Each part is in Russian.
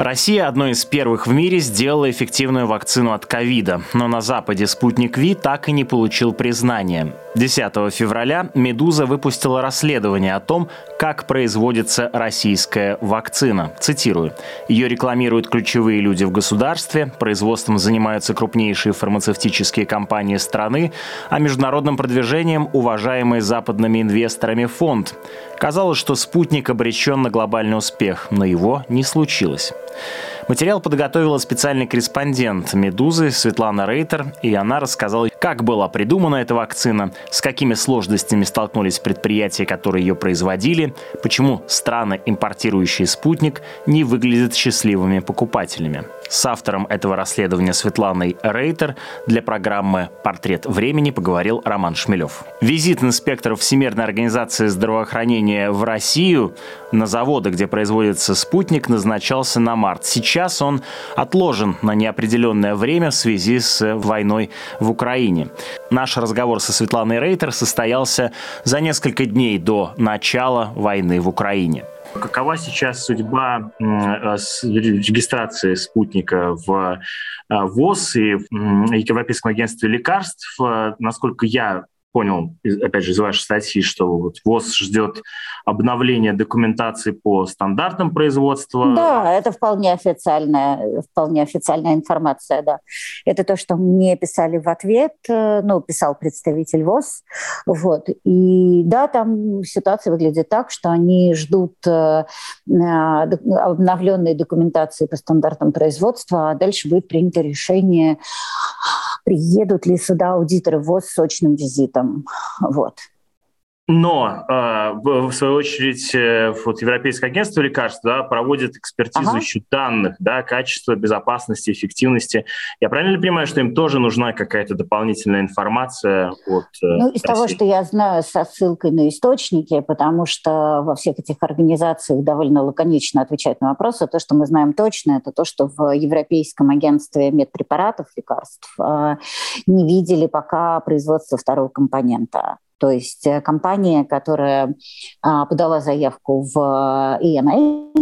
Россия одной из первых в мире сделала эффективную вакцину от ковида, но на Западе спутник Ви так и не получил признания. 10 февраля «Медуза» выпустила расследование о том, как производится российская вакцина. Цитирую. Ее рекламируют ключевые люди в государстве, производством занимаются крупнейшие фармацевтические компании страны, а международным продвижением – уважаемый западными инвесторами фонд. Казалось, что спутник обречен на глобальный успех, но его не случилось. Материал подготовила специальный корреспондент «Медузы» Светлана Рейтер, и она рассказала, как была придумана эта вакцина, с какими сложностями столкнулись предприятия, которые ее производили, почему страны, импортирующие спутник, не выглядят счастливыми покупателями. С автором этого расследования Светланой Рейтер для программы «Портрет времени» поговорил Роман Шмелев. Визит инспекторов Всемирной организации здравоохранения в Россию на заводы, где производится спутник, назначался на март. Сейчас он отложен на неопределенное время в связи с войной в Украине. Наш разговор со Светланой Рейтер состоялся за несколько дней до начала войны в Украине. Какова сейчас судьба э, регистрации спутника в э, ВОЗ и Европейском агентстве лекарств? Э, насколько я понял, опять же, из вашей статьи, что вот ВОЗ ждет обновления документации по стандартам производства. Да, это вполне официальная, вполне официальная информация, да. Это то, что мне писали в ответ, э, ну, писал представитель ВОЗ, вот. И да, там ситуация выглядит так, что они ждут э, обновленной документации по стандартам производства, а дальше будет принято решение приедут ли сюда аудиторы ВОЗ с сочным визитом. Вот. Но, э, в свою очередь, э, вот Европейское агентство лекарств да, проводит экспертизу ага. данных, да, качества, безопасности, эффективности. Я правильно понимаю, что им тоже нужна какая-то дополнительная информация от э, Ну, из России? того, что я знаю, со ссылкой на источники, потому что во всех этих организациях довольно лаконично отвечают на вопросы. То, что мы знаем точно, это то, что в Европейском агентстве медпрепаратов лекарств не видели пока производства второго компонента. То есть э, компания, которая а, подала заявку в EMA,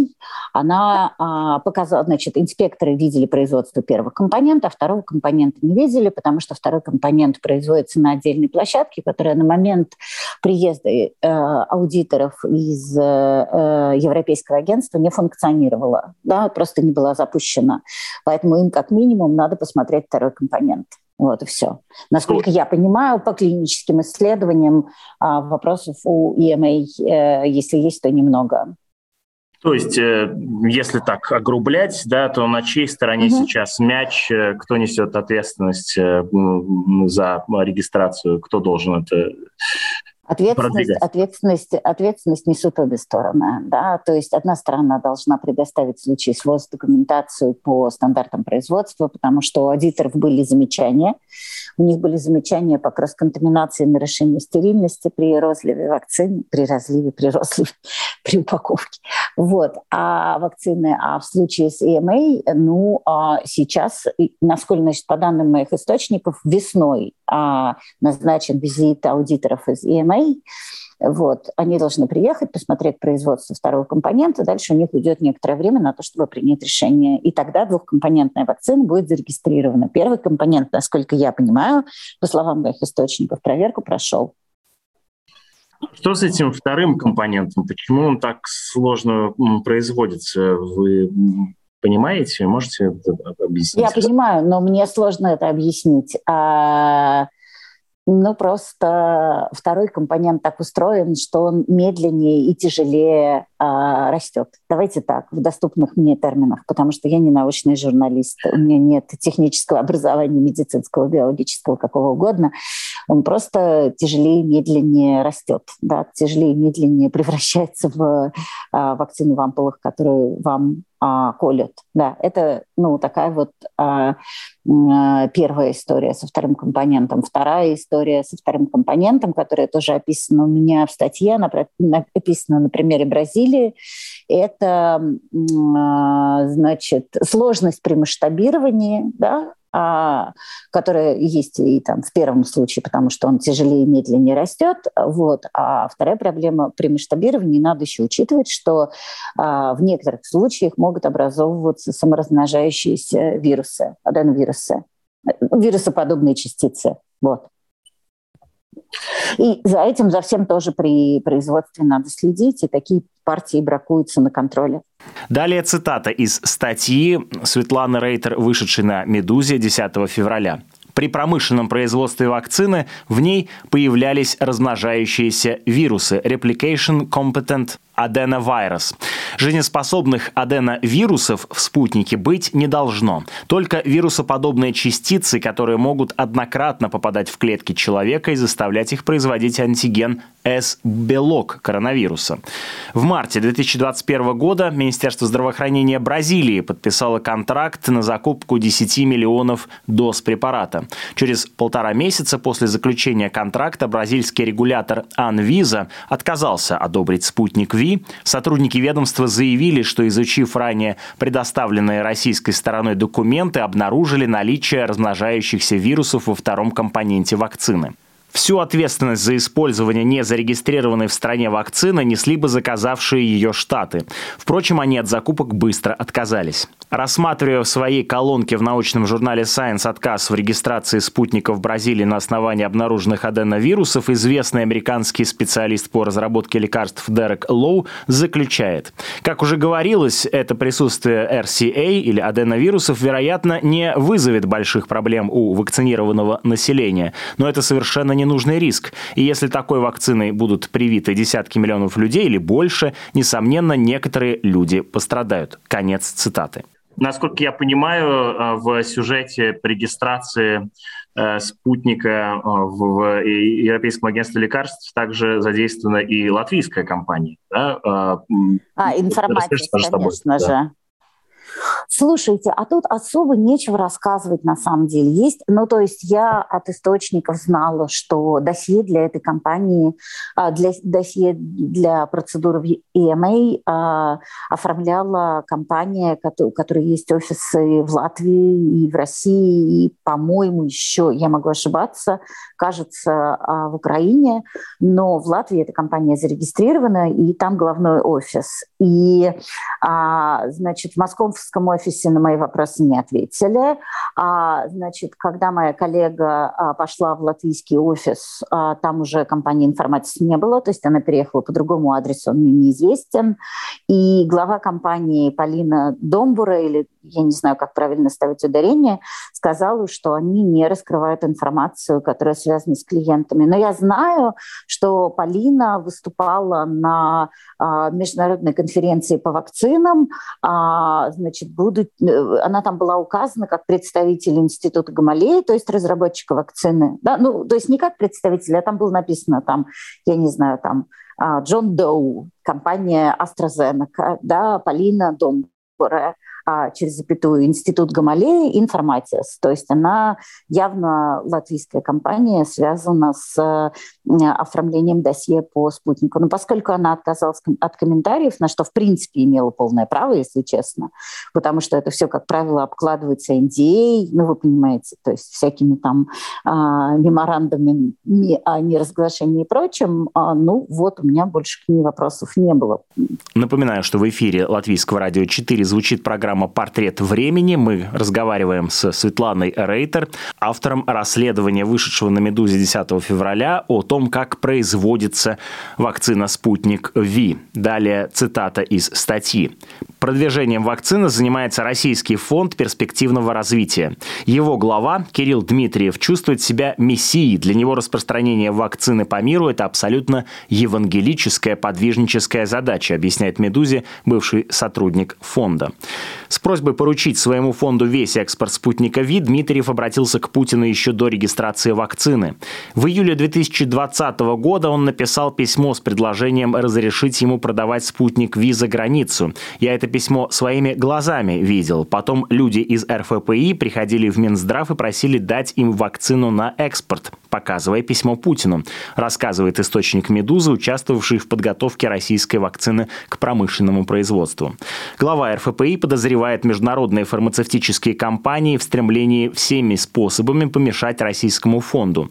она а, показала, значит, инспекторы видели производство первого компонента, а второго компонента не видели, потому что второй компонент производится на отдельной площадке, которая на момент приезда э, аудиторов из э, Европейского агентства не функционировала, да, просто не была запущена. Поэтому им как минимум надо посмотреть второй компонент. Вот и все. Насколько я понимаю, по клиническим исследованиям а, вопросов у EMA, э, если есть, то немного. То есть, э, если так огрублять, да, то на чьей стороне угу. сейчас мяч, э, кто несет ответственность за регистрацию, кто должен это Ответственность, ответственность, ответственность несут обе стороны. Да? То есть одна сторона должна предоставить в случае СВОЗ документацию по стандартам производства, потому что у аудиторов были замечания. У них были замечания по кросс-контаминации, нарушению стерильности при розливе вакцин, при разливе, при розливе, при упаковке. Вот. А вакцины, а в случае с EMA, ну, а сейчас, насколько, значит, по данным моих источников, весной а, назначен визит аудиторов из EMA, вот. Они должны приехать, посмотреть производство второго компонента. Дальше у них уйдет некоторое время на то, чтобы принять решение. И тогда двухкомпонентная вакцина будет зарегистрирована. Первый компонент, насколько я понимаю, по словам моих источников, проверку прошел. Что с этим вторым компонентом? Почему он так сложно производится? Вы понимаете? Можете объяснить? Я понимаю, но мне сложно это объяснить. А ну, просто второй компонент так устроен, что он медленнее и тяжелее а, растет. Давайте так, в доступных мне терминах, потому что я не научный журналист, у меня нет технического образования, медицинского, биологического, какого угодно. Он просто тяжелее медленнее растет, да, тяжелее медленнее превращается в а, вакцину в ампулах, которую вам а, колют. Да, это ну, такая вот а, а, первая история со вторым компонентом. Вторая история со вторым компонентом, которая тоже описана у меня в статье, она описана на примере Бразилии. Это, а, значит, сложность при масштабировании, да, которая есть и там в первом случае, потому что он тяжелее и медленнее растет. Вот. А вторая проблема при масштабировании надо еще учитывать, что а, в некоторых случаях могут образовываться саморазмножающиеся вирусы, аденовирусы, вирусоподобные частицы. Вот. И за этим, за всем тоже при производстве надо следить, и такие партии бракуются на контроле. Далее цитата из статьи Светланы Рейтер, вышедшей на «Медузе» 10 февраля. При промышленном производстве вакцины в ней появлялись размножающиеся вирусы Replication Competent аденовирус. Жизнеспособных аденовирусов в спутнике быть не должно. Только вирусоподобные частицы, которые могут однократно попадать в клетки человека и заставлять их производить антиген S-белок коронавируса. В марте 2021 года Министерство здравоохранения Бразилии подписало контракт на закупку 10 миллионов доз препарата. Через полтора месяца после заключения контракта бразильский регулятор Анвиза отказался одобрить спутник Ви сотрудники ведомства заявили, что изучив ранее предоставленные российской стороной документы, обнаружили наличие размножающихся вирусов во втором компоненте вакцины. Всю ответственность за использование незарегистрированной в стране вакцины несли бы заказавшие ее штаты. Впрочем, они от закупок быстро отказались. Рассматривая в своей колонке в научном журнале Science отказ в регистрации спутников Бразилии на основании обнаруженных аденовирусов, известный американский специалист по разработке лекарств Дерек Лоу заключает, как уже говорилось, это присутствие RCA или аденовирусов, вероятно, не вызовет больших проблем у вакцинированного населения, но это совершенно ненужный риск. И если такой вакциной будут привиты десятки миллионов людей или больше, несомненно, некоторые люди пострадают. Конец цитаты. Насколько я понимаю, э, в сюжете по регистрации э, спутника э, в Европейском агентстве лекарств также задействована и латвийская компания. Да? А, информация, конечно же. Слушайте, а тут особо нечего рассказывать на самом деле. Есть, ну то есть я от источников знала, что досье для этой компании, а, для досье для процедуры EMA а, оформляла компания, у которой есть офисы в Латвии и в России, и, по-моему, еще, я могу ошибаться, кажется, а, в Украине, но в Латвии эта компания зарегистрирована, и там главной офис. И, значит, в московском офисе на мои вопросы не ответили. А, значит, когда моя коллега а, пошла в латвийский офис, а, там уже компании информации не было, то есть она переехала по другому адресу, он мне неизвестен. И глава компании Полина Домбура, или я не знаю, как правильно ставить ударение, сказала, что они не раскрывают информацию, которая связана с клиентами. Но я знаю, что Полина выступала на а, международной конференции по вакцинам, а, значит, будут, э, она там была указана как представитель Института Гамалеи, то есть разработчика вакцины. Да? Ну, то есть не как представитель, а там было написано, там, я не знаю, там, а, Джон Доу, компания AstraZeneca, да, Полина Домбора, а через запятую Институт Гамалеи Информатис. То есть она явно латвийская компания, связана с оформлением досье по спутнику. Но поскольку она отказалась от комментариев, на что в принципе имела полное право, если честно, потому что это все, как правило, обкладывается NDA, ну вы понимаете, то есть всякими там а, меморандумами о неразглашении и прочим, а, ну вот у меня больше к ней вопросов не было. Напоминаю, что в эфире Латвийского радио 4 звучит программа программа «Портрет времени». Мы разговариваем с Светланой Рейтер, автором расследования, вышедшего на «Медузе» 10 февраля, о том, как производится вакцина «Спутник Ви». Далее цитата из статьи. Продвижением вакцины занимается Российский фонд перспективного развития. Его глава Кирилл Дмитриев чувствует себя мессией. Для него распространение вакцины по миру – это абсолютно евангелическая подвижническая задача, объясняет «Медузе» бывший сотрудник фонда. С просьбой поручить своему фонду весь экспорт спутника ВИ Дмитриев обратился к Путину еще до регистрации вакцины. В июле 2020 года он написал письмо с предложением разрешить ему продавать спутник ВИ за границу. Я это письмо своими глазами видел. Потом люди из РФПИ приходили в Минздрав и просили дать им вакцину на экспорт, показывая письмо Путину, рассказывает источник «Медузы», участвовавший в подготовке российской вакцины к промышленному производству. Глава РФПИ подозревает подозревает международные фармацевтические компании в стремлении всеми способами помешать российскому фонду.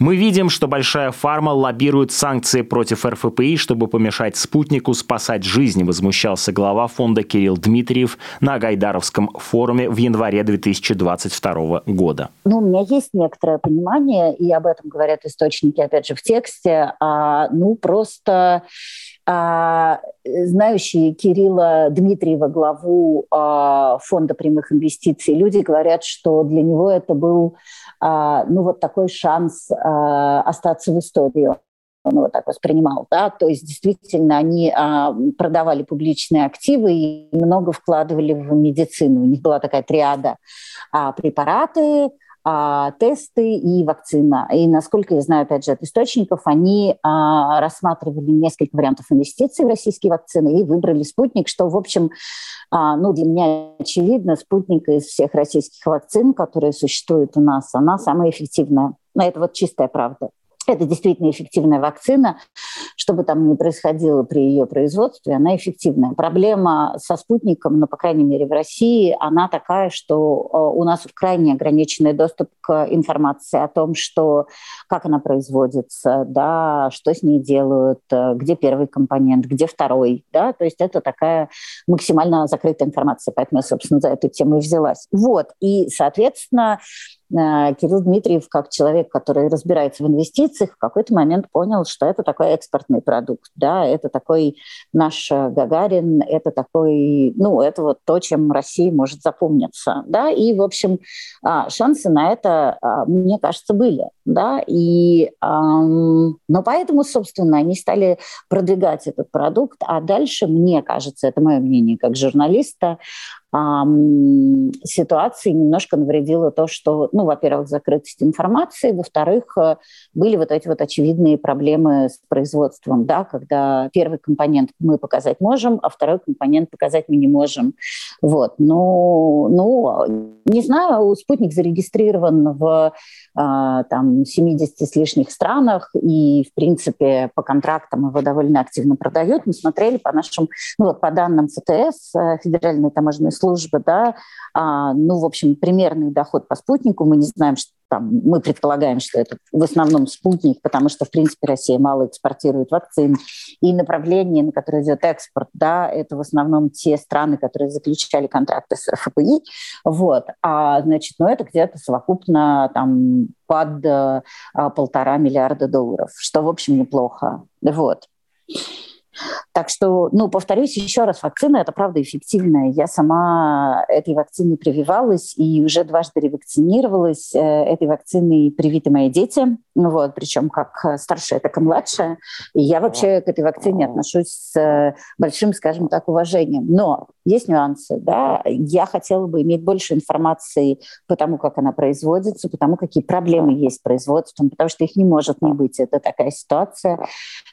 Мы видим, что большая фарма лоббирует санкции против РФПИ, чтобы помешать спутнику спасать жизни, возмущался глава фонда Кирилл Дмитриев на Гайдаровском форуме в январе 2022 года. Ну, у меня есть некоторое понимание, и об этом говорят источники, опять же, в тексте. А, ну, просто знающие Кирилла Дмитриева, главу а, фонда прямых инвестиций, люди говорят, что для него это был а, ну, вот такой шанс а, остаться в истории он его так воспринимал, да, то есть действительно они а, продавали публичные активы и много вкладывали в медицину. У них была такая триада а, препараты, а, тесты и вакцина. И насколько я знаю, опять же, от источников, они а, рассматривали несколько вариантов инвестиций в российские вакцины и выбрали спутник, что, в общем, а, ну, для меня очевидно, спутник из всех российских вакцин, которые существуют у нас, она самая эффективная. Но это вот чистая правда это действительно эффективная вакцина. Что бы там ни происходило при ее производстве, она эффективная. Проблема со спутником, ну, по крайней мере, в России, она такая, что э, у нас крайне ограниченный доступ к информации о том, что, как она производится, да, что с ней делают, э, где первый компонент, где второй. Да? То есть это такая максимально закрытая информация. Поэтому я, собственно, за эту тему и взялась. Вот. И, соответственно, Кирилл Дмитриев, как человек, который разбирается в инвестициях, в какой-то момент понял, что это такой экспортный продукт, да, это такой наш Гагарин, это такой, ну, это вот то, чем Россия может запомниться, да, и, в общем, а, шансы на это, а, мне кажется, были, да, и, но поэтому, собственно, они стали продвигать этот продукт, а дальше, мне кажется, это мое мнение как журналиста, ситуации немножко навредило то, что, ну, во-первых, закрытость информации, во-вторых, э, были вот эти вот очевидные проблемы с производством, да, когда первый компонент мы показать можем, а второй компонент показать мы не можем. Вот. Ну, ну не знаю, спутник зарегистрирован в а, там, 70 с лишних странах, и, в принципе, по контрактам его довольно активно продают. Мы смотрели по нашим, ну, вот по данным ФТС, э, Федеральной таможенной службы, службы, да, а, ну, в общем, примерный доход по спутнику, мы не знаем, что там, мы предполагаем, что это в основном спутник, потому что, в принципе, Россия мало экспортирует вакцин. И направление, на которое идет экспорт, да, это в основном те страны, которые заключали контракты с РФПИ. Вот. А, значит, ну, это где-то совокупно там под а, полтора миллиарда долларов, что, в общем, неплохо. Вот. Так что, ну, повторюсь еще раз, вакцина – это правда эффективная. Я сама этой вакциной прививалась и уже дважды ревакцинировалась. Э, этой вакциной привиты мои дети, ну вот, причем как старшая, так и младшая. И я вообще к этой вакцине отношусь с большим, скажем так, уважением. Но есть нюансы, да. Я хотела бы иметь больше информации по тому, как она производится, по тому, какие проблемы есть с производством, потому что их не может не быть. Это такая ситуация.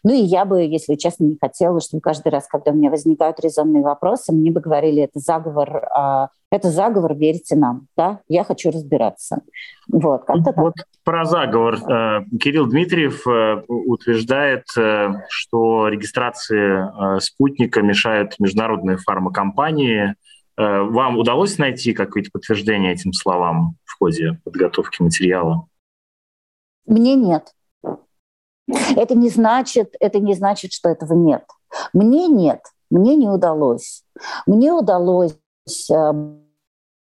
Ну и я бы, если честно, не хотела, чтобы каждый раз, когда у меня возникают резонные вопросы, мне бы говорили, это заговор, а, это заговор, верьте нам, да, я хочу разбираться. Вот, как-то вот так. про заговор. Э, Кирилл Дмитриев э, утверждает, э, что регистрации спутника мешают международные фармакомпании. Вам удалось найти какое-то подтверждение этим словам в ходе подготовки материала? Мне нет. Это не значит, это не значит, что этого нет. Мне нет, мне не удалось. Мне удалось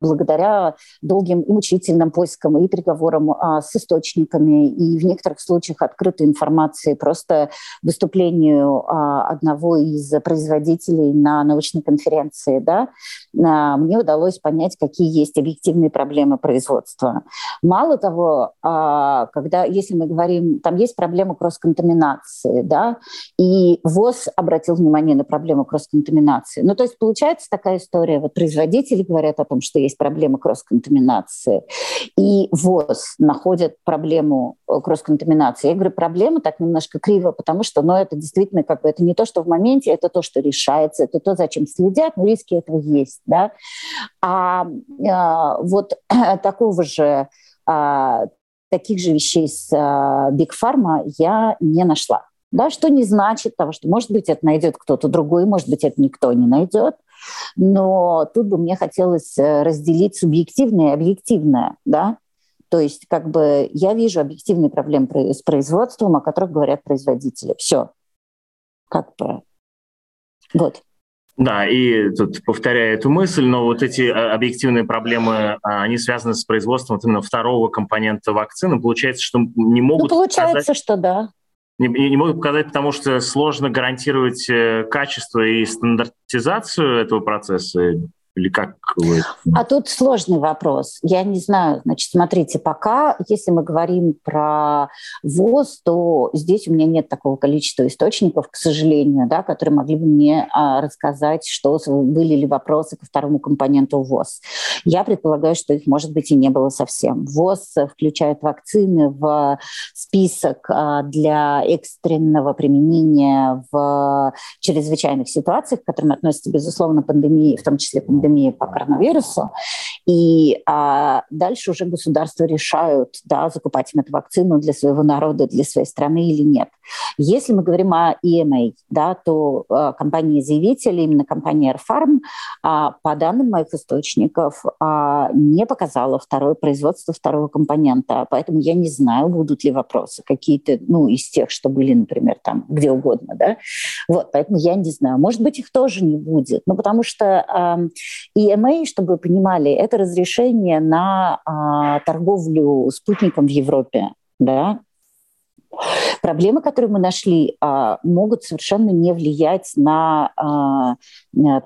благодаря долгим и мучительным поискам и переговорам а, с источниками и в некоторых случаях открытой информации, просто выступлению а, одного из производителей на научной конференции, да, а, мне удалось понять, какие есть объективные проблемы производства. Мало того, а, когда, если мы говорим, там есть проблема кросс-контаминации, да, и ВОЗ обратил внимание на проблему кросс-контаминации. Ну, то есть получается такая история, вот производители говорят о том, что есть есть проблема кросс-контаминации. И ВОЗ находит проблему э, кросс-контаминации. Я говорю, проблема так немножко криво, потому что ну, это действительно как бы это не то, что в моменте, это то, что решается, это то, зачем следят, но риски этого есть. Да? А, а вот такого же а, таких же вещей с а, Big Pharma я не нашла. Да, что не значит того, что, может быть, это найдет кто-то другой, может быть, это никто не найдет. Но тут бы мне хотелось э, разделить субъективное и объективное, да, то есть как бы я вижу объективные проблемы с производством, о которых говорят производители. Все. Как бы. Вот. Да, и тут повторяю эту мысль, но вот эти а, объективные проблемы, а, они связаны с производством вот именно второго компонента вакцины. Получается, что не могут... Ну, получается, показать, что да. Не, не могут показать, потому что сложно гарантировать э, качество и стандартизацию этого процесса. Или как вы... А тут сложный вопрос. Я не знаю. Значит, смотрите, пока, если мы говорим про ВОЗ, то здесь у меня нет такого количества источников, к сожалению, да, которые могли бы мне а, рассказать, что были ли вопросы ко второму компоненту ВОЗ. Я предполагаю, что их, может быть, и не было совсем. ВОЗ включает вакцины в список а, для экстренного применения в чрезвычайных ситуациях, к которым относится, безусловно, пандемия, в том числе пандемии по коронавирусу. И а, дальше уже государства решают, да, закупать им эту вакцину для своего народа, для своей страны или нет. Если мы говорим о EMA, да, то а, компания-заявитель, именно компания Airfarm, а, по данным моих источников, а, не показала второе производство второго компонента. Поэтому я не знаю, будут ли вопросы какие-то, ну, из тех, что были, например, там, где угодно, да. Вот, поэтому я не знаю. Может быть, их тоже не будет. Ну, потому что EMA, чтобы вы понимали, это разрешение на а, торговлю спутником в Европе. Да? Проблемы, которые мы нашли, а, могут совершенно не влиять на, а,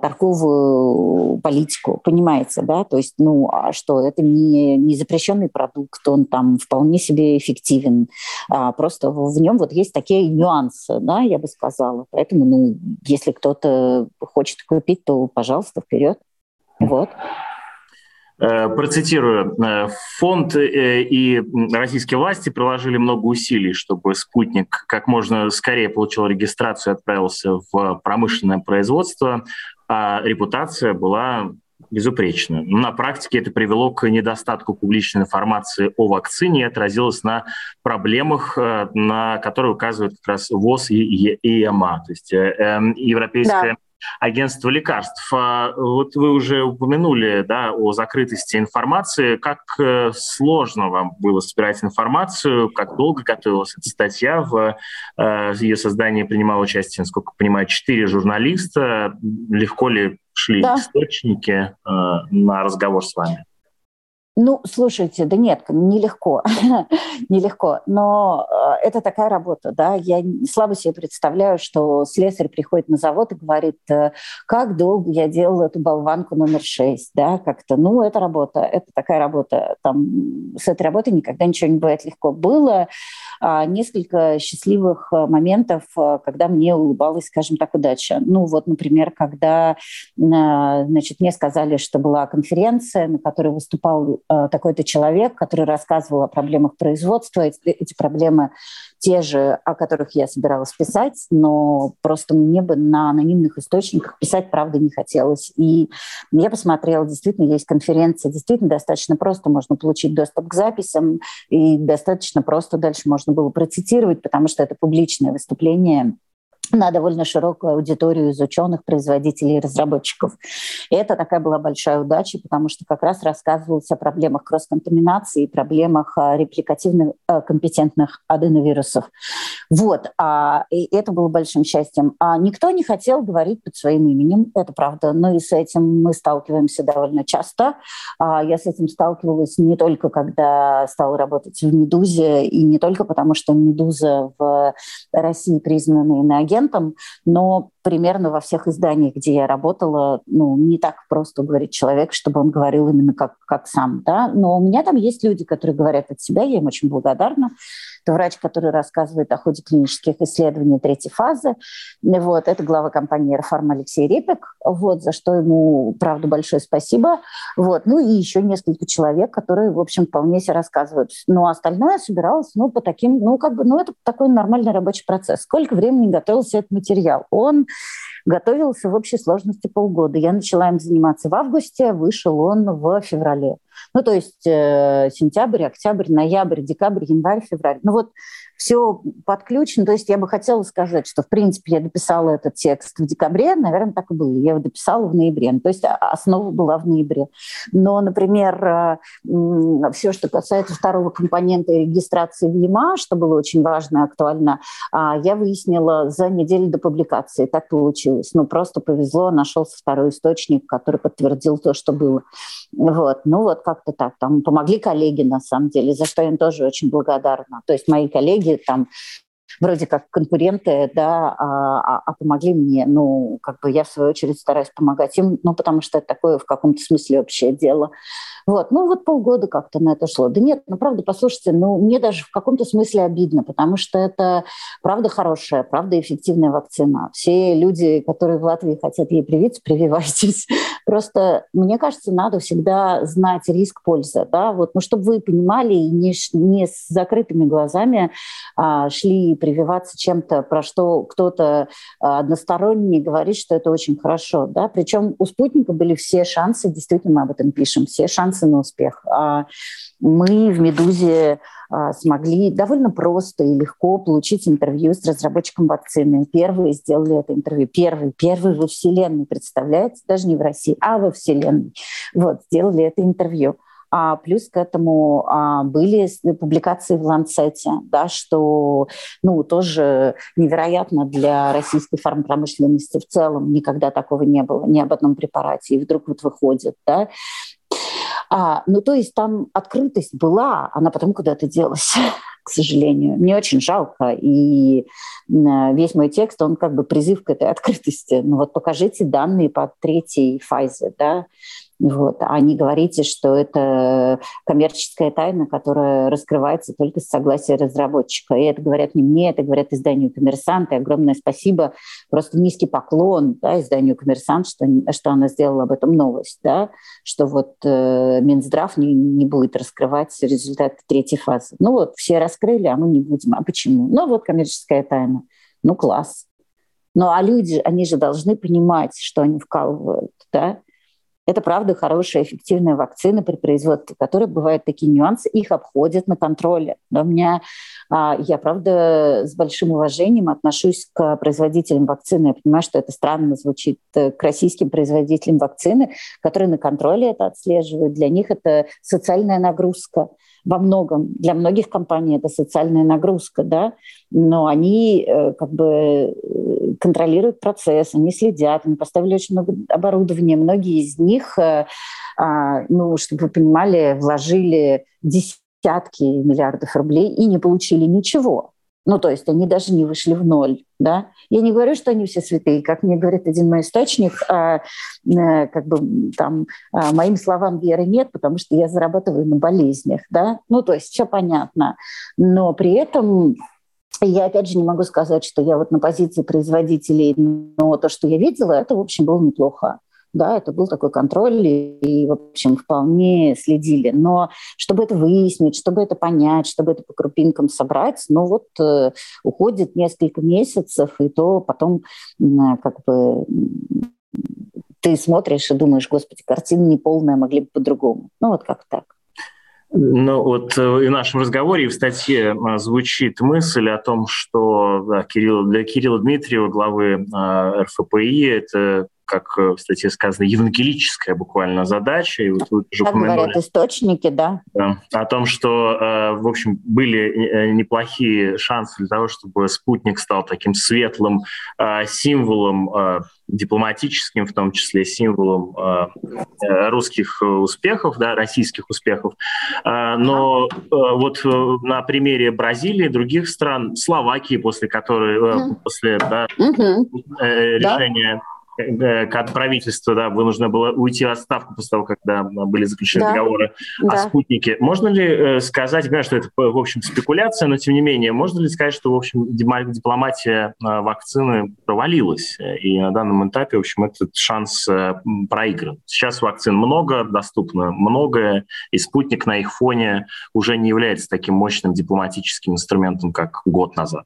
торговую политику, понимаете, да? То есть, ну, а что, это не, не запрещенный продукт, он там вполне себе эффективен, просто в нем вот есть такие нюансы, да, я бы сказала. Поэтому, ну, если кто-то хочет купить, то, пожалуйста, вперед. Вот. Э, процитирую. Э, фонд э, и российские власти приложили много усилий, чтобы спутник как можно скорее получил регистрацию и отправился в промышленное производство, а репутация была безупречна. На практике это привело к недостатку публичной информации о вакцине и отразилось на проблемах, на которые указывают как раз ВОЗ и ЕМА, то есть Европейская да агентства лекарств. А, вот вы уже упомянули да, о закрытости информации. Как э, сложно вам было собирать информацию? Как долго готовилась эта статья? В э, ее создании принимало участие, насколько понимаю, четыре журналиста. Легко ли шли да. источники э, на разговор с вами? Ну, слушайте, да нет, нелегко, нелегко, но э, это такая работа, да, я слабо себе представляю, что слесарь приходит на завод и говорит, э, как долго я делал эту болванку номер шесть, да, как-то, ну, это работа, это такая работа, там, с этой работой никогда ничего не бывает легко. Было а, несколько счастливых э, моментов, когда мне улыбалась, скажем так, удача. Ну, вот, например, когда, значит, мне сказали, что была конференция, на которой выступал такой-то человек, который рассказывал о проблемах производства. Эти проблемы те же, о которых я собиралась писать, но просто мне бы на анонимных источниках писать, правда, не хотелось. И я посмотрела, действительно, есть конференция, действительно достаточно просто можно получить доступ к записям, и достаточно просто дальше можно было процитировать, потому что это публичное выступление на довольно широкую аудиторию из ученых, производителей и разработчиков. И это такая была большая удача, потому что как раз рассказывалось о проблемах кросс-контаминации и проблемах а, репликативных а, компетентных аденовирусов. Вот. А, и это было большим счастьем. А никто не хотел говорить под своим именем, это правда. Но и с этим мы сталкиваемся довольно часто. А, я с этим сталкивалась не только, когда стала работать в «Медузе», и не только потому, что «Медуза» в России признана иноагентом, но примерно во всех изданиях, где я работала, ну, не так просто говорить человек, чтобы он говорил именно как, как сам, да, но у меня там есть люди, которые говорят от себя, я им очень благодарна, это врач, который рассказывает о ходе клинических исследований третьей фазы. Вот, это глава компании «Эрфарм» Алексей Репик, вот, за что ему, правда, большое спасибо. Вот, ну и еще несколько человек, которые, в общем, вполне себе рассказывают. Ну, а остальное собиралось, ну, по таким, ну, как бы, ну, это такой нормальный рабочий процесс. Сколько времени готовился этот материал? Он готовился в общей сложности полгода. Я начала им заниматься в августе, вышел он в феврале. Ну, то есть э, сентябрь, октябрь, ноябрь, декабрь, январь, февраль. Ну вот все подключено. То есть я бы хотела сказать, что, в принципе, я дописала этот текст в декабре, наверное, так и было. Я его дописала в ноябре. Ну, то есть основа была в ноябре. Но, например, все, что касается второго компонента регистрации в ЕМА, что было очень важно и актуально, а, я выяснила за неделю до публикации. Так получилось. Ну, просто повезло, нашелся второй источник, который подтвердил то, что было. Вот. Ну, вот как-то так. Там помогли коллеги, на самом деле, за что я им тоже очень благодарна. То есть мои коллеги там вроде как конкуренты, да, а, а, а помогли мне. Ну, как бы я, в свою очередь, стараюсь помогать им, ну, потому что это такое в каком-то смысле общее дело. Вот, ну, вот полгода как-то на это шло. Да нет, ну, правда, послушайте, ну, мне даже в каком-то смысле обидно, потому что это, правда, хорошая, правда, эффективная вакцина. Все люди, которые в Латвии хотят ей привиться, прививайтесь. Просто, мне кажется, надо всегда знать риск пользы, да, вот, ну, чтобы вы понимали и не, не с закрытыми глазами а, шли прививаться чем-то, про что кто-то а, односторонне говорит, что это очень хорошо. Да? Причем у спутника были все шансы, действительно мы об этом пишем, все шансы на успех. А мы в «Медузе» а, смогли довольно просто и легко получить интервью с разработчиком вакцины. Первые сделали это интервью. Первый, первый во Вселенной, представляете? Даже не в России, а во Вселенной. Вот, сделали это интервью. А плюс к этому а, были публикации в Ланцете, да, что ну, тоже невероятно для российской фармпромышленности в целом. Никогда такого не было, ни об одном препарате. И вдруг вот выходит. Да. А, ну, то есть там открытость была, она потом куда-то делась к сожалению. Мне очень жалко. И весь мой текст, он как бы призыв к этой открытости. Ну вот покажите данные по третьей фазе, да, вот. А не говорите, что это коммерческая тайна, которая раскрывается только с согласия разработчика. И это говорят не мне, это говорят изданию «Коммерсант». И огромное спасибо, просто низкий поклон да, изданию «Коммерсант», что, что она сделала об этом новость, да, что вот э, Минздрав не, не будет раскрывать результаты третьей фазы. Ну вот, все раскрыли, а мы не будем. А почему? Ну вот коммерческая тайна. Ну класс. Ну а люди, они же должны понимать, что они вкалывают, да, это, правда, хорошая, эффективная вакцина при производстве, которой бывают такие нюансы, их обходят на контроле. Но у меня, а, я, правда, с большим уважением отношусь к производителям вакцины. Я понимаю, что это странно звучит, э, к российским производителям вакцины, которые на контроле это отслеживают. Для них это социальная нагрузка во многом. Для многих компаний это социальная нагрузка, да, но они э, как бы э, контролируют процесс, они следят, они поставили очень много оборудования. Многие из них, э, а, ну, чтобы вы понимали, вложили десятки миллиардов рублей и не получили ничего. Ну, то есть они даже не вышли в ноль. Да? Я не говорю, что они все святые, как мне говорит один мой источник, а, а, как бы там а, моим словам веры нет, потому что я зарабатываю на болезнях. Да? Ну, то есть все понятно. Но при этом я, опять же, не могу сказать, что я вот на позиции производителей, но то, что я видела, это, в общем, было неплохо. Да, это был такой контроль, и, в общем, вполне следили. Но чтобы это выяснить, чтобы это понять, чтобы это по крупинкам собрать, ну вот э, уходит несколько месяцев, и то потом э, как бы ты смотришь и думаешь, господи, картина неполная, могли бы по-другому. Ну вот как так. Ну вот э, и в нашем разговоре, и в статье э, звучит мысль о том, что да, Кирилл, для Кирилла Дмитриева, главы э, РФПИ, это как в статье сказано, евангелическая буквально задача. И вот вы уже как говорят источники, да. да. О том, что, в общем, были неплохие шансы для того, чтобы спутник стал таким светлым символом дипломатическим, в том числе символом э, э, русских успехов, да, российских успехов. Э, но вот на примере Бразилии, других стран, Словакии, после которой, после да, решения Э, как правительство, да, вынуждено было уйти в отставку после того, когда были заключены да. договоры да. о спутнике. Можно ли э, сказать, я понимаю, что это, в общем, спекуляция, но тем не менее, можно ли сказать, что, в общем, дипломатия э, вакцины провалилась, и на данном этапе, в общем, этот шанс проигран? Сейчас вакцин много, доступно многое, и спутник на их фоне уже не является таким мощным дипломатическим инструментом, как год назад.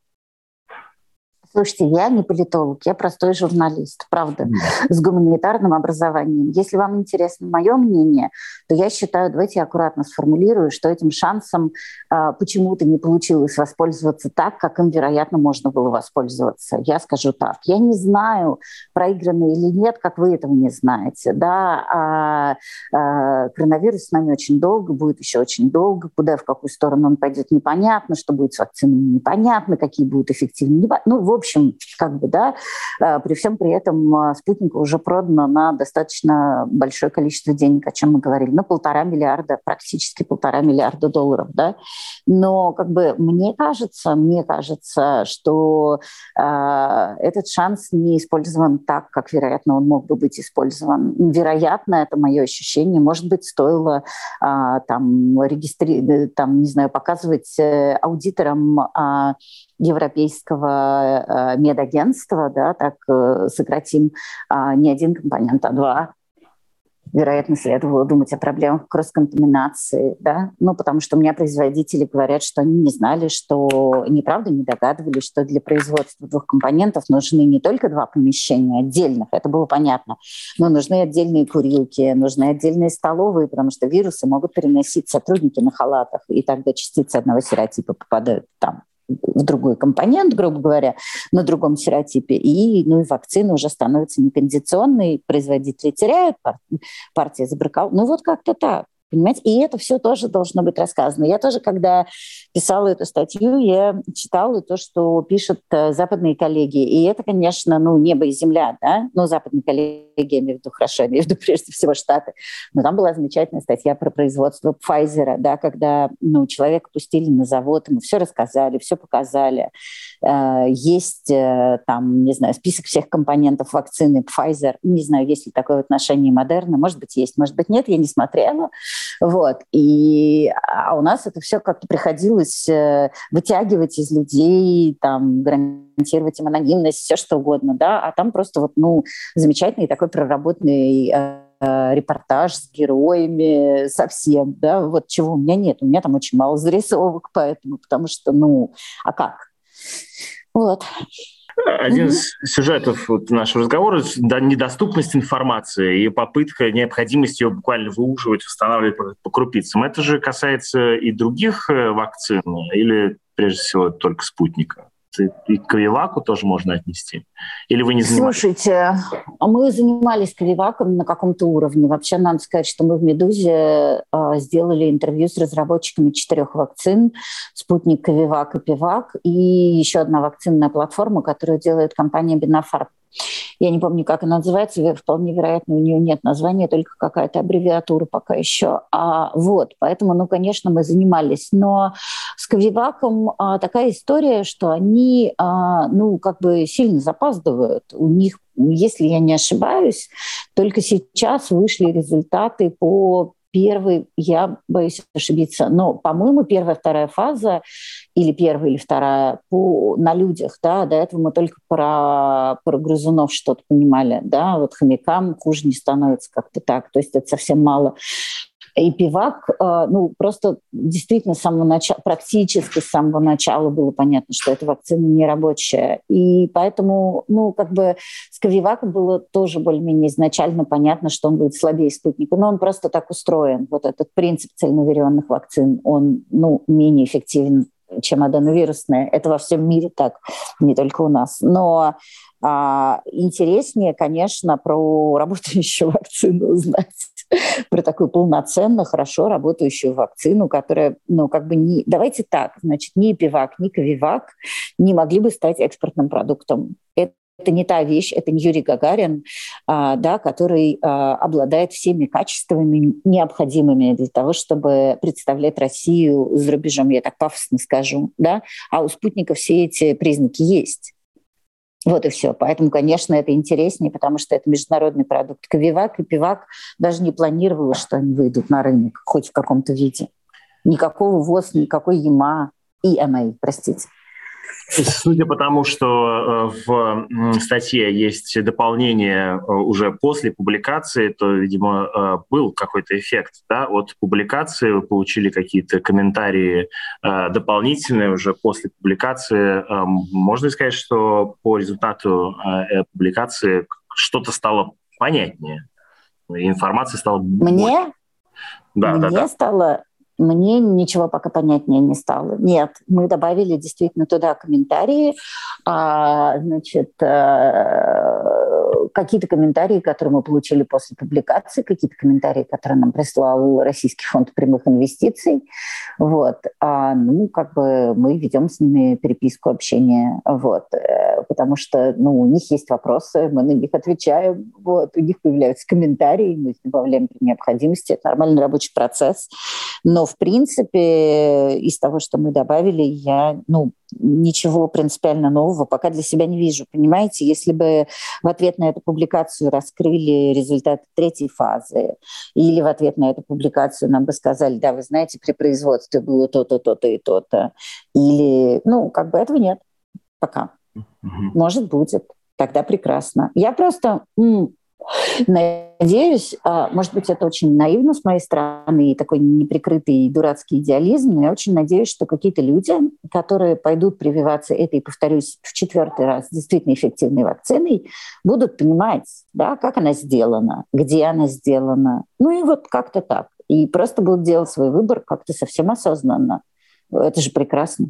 Слушайте, я не политолог, я простой журналист, правда, с гуманитарным образованием. Если вам интересно мое мнение, то я считаю, давайте я аккуратно сформулирую, что этим шансом э, почему-то не получилось воспользоваться так, как им, вероятно, можно было воспользоваться. Я скажу так. Я не знаю, проиграно или нет, как вы этого не знаете. Да, а, а, коронавирус с нами очень долго, будет еще очень долго. Куда, в какую сторону он пойдет, непонятно. Что будет с вакцинами, непонятно. Какие будут эффективные, Ну, в общем, как бы, да, а, при всем при этом а, спутник уже продано на достаточно большое количество денег, о чем мы говорили, ну, полтора миллиарда, практически полтора миллиарда долларов, да. Но, как бы, мне кажется, мне кажется, что э, этот шанс не использован так, как, вероятно, он мог бы быть использован. Вероятно, это мое ощущение, может быть, стоило э, там, регистри... там, не знаю, показывать э, аудиторам э, европейского э, медагентства, да, так э, сократим э, не один компонент, а два, вероятно, следовало думать о проблемах кросс-контаминации, да, ну, потому что у меня производители говорят, что они не знали, что, неправда, не догадывались, что для производства двух компонентов нужны не только два помещения отдельных, это было понятно, но нужны отдельные курилки, нужны отдельные столовые, потому что вирусы могут переносить сотрудники на халатах, и тогда частицы одного серотипа попадают там в другой компонент, грубо говоря, на другом серотипе, и, ну, и вакцина уже становится некондиционной, производители теряют, партия забраковала. Ну вот как-то так. Понимаете? И это все тоже должно быть рассказано. Я тоже, когда писала эту статью, я читала то, что пишут э, западные коллеги. И это, конечно, ну, небо и земля, да? Ну, западные коллеги, я имею в виду хорошо, я имею в виду прежде всего Штаты. Но там была замечательная статья про производство Pfizer, да, когда ну, человека пустили на завод, ему все рассказали, все показали. Э, есть э, там, не знаю, список всех компонентов вакцины Pfizer. Не знаю, есть ли такое отношение Модерна. Может быть, есть, может быть, нет, я не смотрела. Вот. И, а у нас это все как-то приходилось э, вытягивать из людей, там, гарантировать им анонимность, все что угодно, да, а там просто вот, ну, замечательный такой проработанный э, репортаж с героями совсем, да, вот чего у меня нет. У меня там очень мало зарисовок, поэтому, потому что, ну, а как? Вот. Один mm-hmm. из сюжетов вот нашего разговора – недоступность информации и попытка, необходимость ее буквально выуживать, восстанавливать по, по крупицам. Это же касается и других э, вакцин, или прежде всего только спутника? И к Кавиваку тоже можно отнести? Или вы не занимались? Слушайте, мы занимались Кавиваком на каком-то уровне. Вообще, надо сказать, что мы в «Медузе» а, сделали интервью с разработчиками четырех вакцин «Спутник», «Кавивак» и «Пивак», и еще одна вакцинная платформа, которую делает компания «Бинофарм». Я не помню, как она называется, вполне вероятно, у нее нет названия, только какая-то аббревиатура пока еще. А, вот, поэтому, ну, конечно, мы занимались. Но с Ковиваком а, такая история, что они, а, ну, как бы сильно запаздывают. У них если я не ошибаюсь, только сейчас вышли результаты по первый, я боюсь ошибиться, но, по-моему, первая, вторая фаза или первая, или вторая по, на людях, да, до этого мы только про, про грызунов что-то понимали, да, вот хомякам хуже не становится как-то так, то есть это совсем мало. И пивак, э, ну, просто действительно с самого начала, практически с самого начала было понятно, что эта вакцина не рабочая. И поэтому, ну, как бы с Ковиваком было тоже более-менее изначально понятно, что он будет слабее спутника. Но он просто так устроен. Вот этот принцип цельноверенных вакцин, он, ну, менее эффективен чем аденовирусная. Это во всем мире так, не только у нас. Но а, интереснее, конечно, про работающую вакцину узнать про такую полноценно хорошо работающую вакцину, которая, ну, как бы не... Давайте так, значит, ни Пивак, ни Ковивак не могли бы стать экспортным продуктом. Это это не та вещь, это не Юрий Гагарин, а, да, который а, обладает всеми качествами необходимыми для того, чтобы представлять Россию за рубежом, я так пафосно скажу, да, а у спутника все эти признаки есть. Вот и все. Поэтому, конечно, это интереснее, потому что это международный продукт. Ковивак и Пивак даже не планировала, что они выйдут на рынок, хоть в каком-то виде. Никакого ВОЗ, никакой ЕМА, и ЕМА, простите. Судя по тому, что э, в статье есть дополнение э, уже после публикации, то, видимо, э, был какой-то эффект да, от публикации. Вы получили какие-то комментарии дополнительные уже после публикации. Можно сказать, что по результату публикации что-то стало понятнее? Информация стала больше? Мне? Да, Мне да, да. стало мне ничего пока понятнее не стало. Нет, мы добавили действительно туда комментарии, а, значит, э, какие-то комментарии, которые мы получили после публикации, какие-то комментарии, которые нам прислал Российский фонд прямых инвестиций. Вот. А, ну, как бы мы ведем с ними переписку, общение. Вот. Э, потому что ну, у них есть вопросы, мы на них отвечаем. Вот. У них появляются комментарии, мы их добавляем при необходимости. Это нормальный рабочий процесс. Но в принципе, из того, что мы добавили, я, ну, ничего принципиально нового пока для себя не вижу. Понимаете, если бы в ответ на эту публикацию раскрыли результаты третьей фазы, или в ответ на эту публикацию нам бы сказали, да, вы знаете, при производстве было то-то, то-то и то-то, или, ну, как бы этого нет пока. Может, будет. Тогда прекрасно. Я просто Надеюсь, а, может быть, это очень наивно с моей стороны, такой неприкрытый дурацкий идеализм, но я очень надеюсь, что какие-то люди, которые пойдут прививаться этой, повторюсь, в четвертый раз действительно эффективной вакциной, будут понимать, да, как она сделана, где она сделана, ну и вот как-то так. И просто будут делать свой выбор как-то совсем осознанно. Это же прекрасно.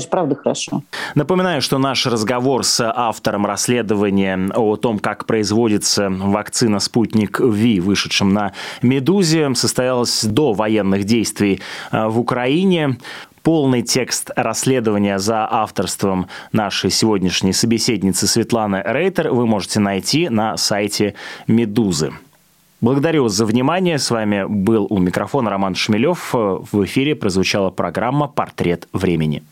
Же правда хорошо. Напоминаю, что наш разговор с автором расследования о том, как производится вакцина «Спутник Ви», вышедшим на «Медузе», состоялся до военных действий э, в Украине. Полный текст расследования за авторством нашей сегодняшней собеседницы Светланы Рейтер вы можете найти на сайте «Медузы». Благодарю за внимание. С вами был у микрофона Роман Шмелев. В эфире прозвучала программа «Портрет времени».